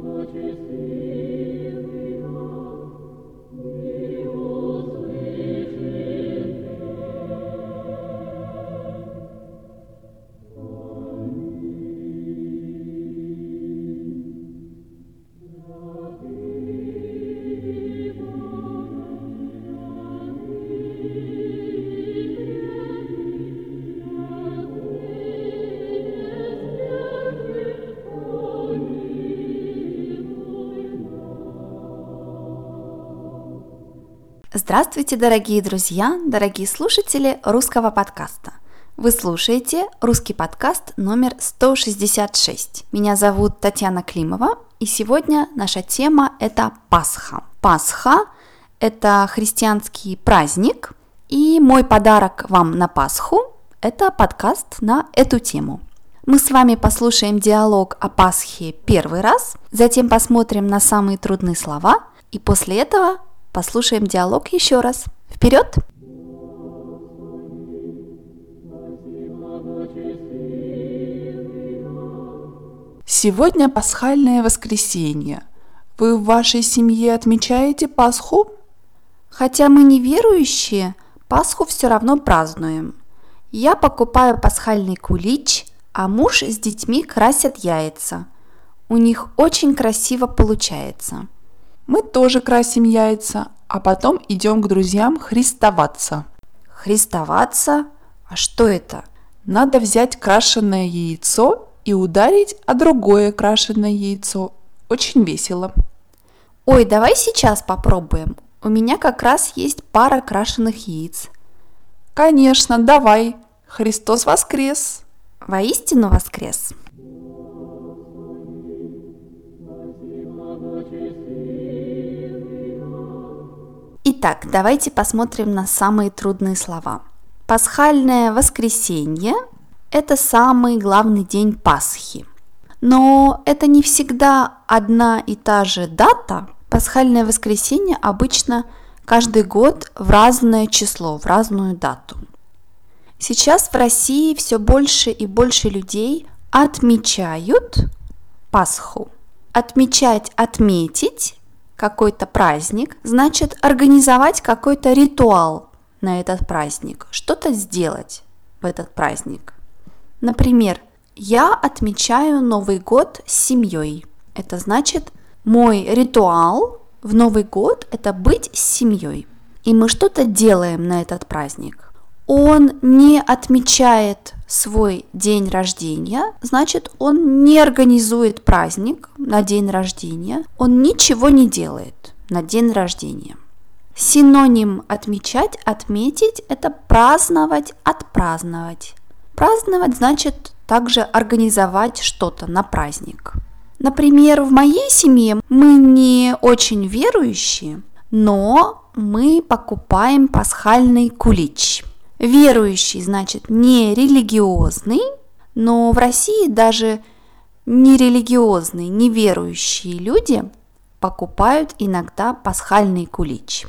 Божий Син. Здравствуйте, дорогие друзья, дорогие слушатели русского подкаста. Вы слушаете русский подкаст номер 166. Меня зовут Татьяна Климова, и сегодня наша тема – это Пасха. Пасха – это христианский праздник, и мой подарок вам на Пасху – это подкаст на эту тему. Мы с вами послушаем диалог о Пасхе первый раз, затем посмотрим на самые трудные слова, и после этого Послушаем диалог еще раз. Вперед! Сегодня пасхальное воскресенье. Вы в вашей семье отмечаете Пасху? Хотя мы не верующие, Пасху все равно празднуем. Я покупаю пасхальный кулич, а муж с детьми красят яйца. У них очень красиво получается. Мы тоже красим яйца, а потом идем к друзьям христоваться. Христоваться? А что это? Надо взять крашеное яйцо и ударить о другое крашеное яйцо. Очень весело. Ой, давай сейчас попробуем. У меня как раз есть пара крашеных яиц. Конечно, давай. Христос воскрес. Воистину воскрес. Итак, давайте посмотрим на самые трудные слова. Пасхальное воскресенье – это самый главный день Пасхи. Но это не всегда одна и та же дата. Пасхальное воскресенье обычно каждый год в разное число, в разную дату. Сейчас в России все больше и больше людей отмечают Пасху. Отмечать, отметить какой-то праздник, значит организовать какой-то ритуал на этот праздник, что-то сделать в этот праздник. Например, я отмечаю Новый год с семьей. Это значит, мой ритуал в Новый год – это быть с семьей. И мы что-то делаем на этот праздник он не отмечает свой день рождения, значит, он не организует праздник на день рождения, он ничего не делает на день рождения. Синоним отмечать, отметить – это праздновать, отпраздновать. Праздновать значит также организовать что-то на праздник. Например, в моей семье мы не очень верующие, но мы покупаем пасхальный кулич – Верующий значит не религиозный, но в России даже нерелигиозные, неверующие люди покупают иногда пасхальный кулич.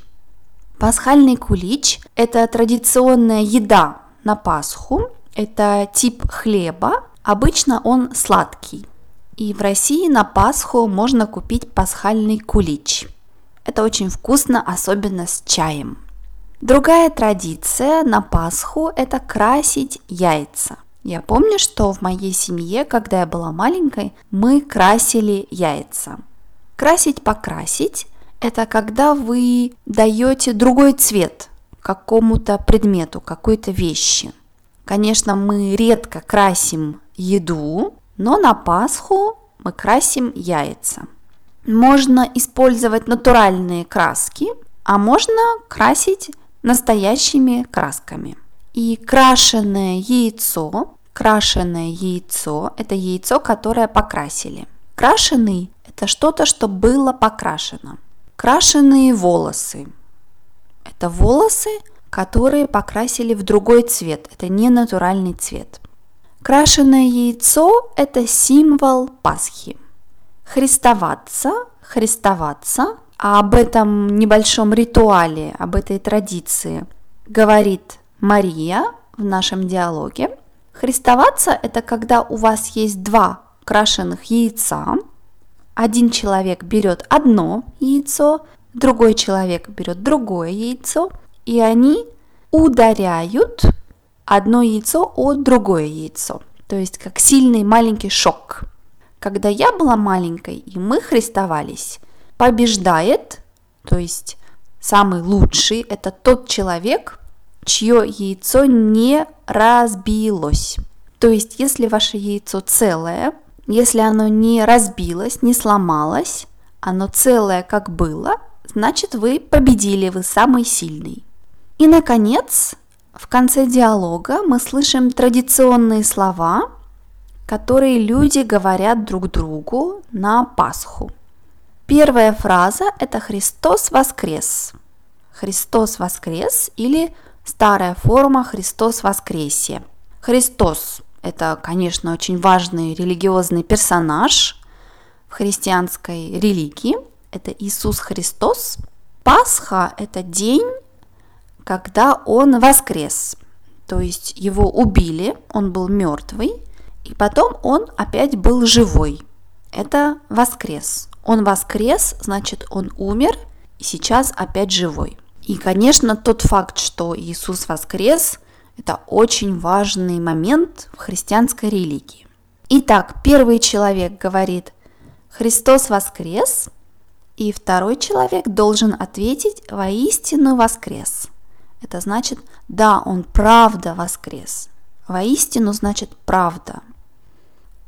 Пасхальный кулич – это традиционная еда на Пасху, это тип хлеба, обычно он сладкий. И в России на Пасху можно купить пасхальный кулич. Это очень вкусно, особенно с чаем. Другая традиция на Пасху – это красить яйца. Я помню, что в моей семье, когда я была маленькой, мы красили яйца. Красить, покрасить – это когда вы даете другой цвет какому-то предмету, какой-то вещи. Конечно, мы редко красим еду, но на Пасху мы красим яйца. Можно использовать натуральные краски, а можно красить настоящими красками. И крашеное яйцо, крашеное яйцо – это яйцо, которое покрасили. Крашеный – это что-то, что было покрашено. Крашеные волосы – это волосы, которые покрасили в другой цвет, это не натуральный цвет. Крашеное яйцо – это символ Пасхи. Христоваться, христоваться а об этом небольшом ритуале, об этой традиции говорит Мария в нашем диалоге. Христоваться – это когда у вас есть два крашеных яйца, один человек берет одно яйцо, другой человек берет другое яйцо, и они ударяют одно яйцо о другое яйцо. То есть как сильный маленький шок. Когда я была маленькой и мы христовались, побеждает, то есть самый лучший, это тот человек, чье яйцо не разбилось. То есть если ваше яйцо целое, если оно не разбилось, не сломалось, оно целое как было, значит вы победили, вы самый сильный. И, наконец, в конце диалога мы слышим традиционные слова, которые люди говорят друг другу на Пасху. Первая фраза – это «Христос воскрес». «Христос воскрес» или старая форма «Христос воскресе». Христос – это, конечно, очень важный религиозный персонаж в христианской религии. Это Иисус Христос. Пасха – это день, когда он воскрес. То есть его убили, он был мертвый, и потом он опять был живой. Это воскрес. Он воскрес, значит, он умер, и сейчас опять живой. И, конечно, тот факт, что Иисус воскрес, это очень важный момент в христианской религии. Итак, первый человек говорит «Христос воскрес», и второй человек должен ответить «Воистину воскрес». Это значит, да, он правда воскрес. Воистину значит правда.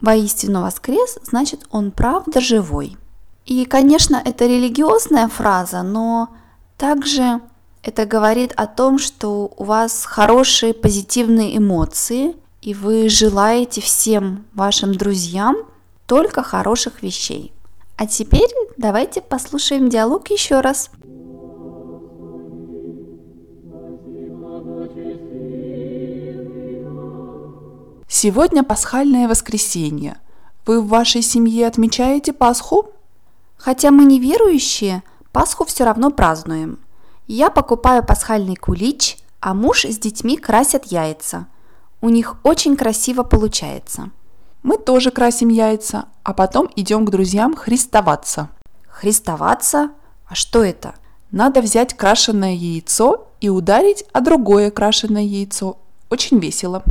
Воистину воскрес значит он правда живой. И, конечно, это религиозная фраза, но также это говорит о том, что у вас хорошие позитивные эмоции, и вы желаете всем вашим друзьям только хороших вещей. А теперь давайте послушаем диалог еще раз. Сегодня пасхальное воскресенье. Вы в вашей семье отмечаете Пасху? Хотя мы не верующие, Пасху все равно празднуем. Я покупаю пасхальный кулич, а муж с детьми красят яйца. У них очень красиво получается. Мы тоже красим яйца, а потом идем к друзьям христоваться. Христоваться? А что это? Надо взять крашеное яйцо и ударить о другое крашеное яйцо. Очень весело.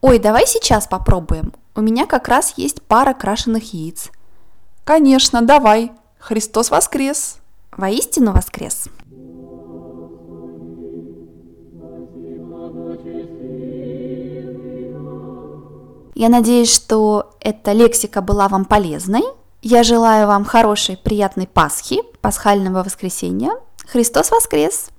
Ой, давай сейчас попробуем. У меня как раз есть пара крашеных яиц. Конечно, давай. Христос воскрес. Воистину воскрес. Я надеюсь, что эта лексика была вам полезной. Я желаю вам хорошей, приятной Пасхи, пасхального воскресенья. Христос воскрес!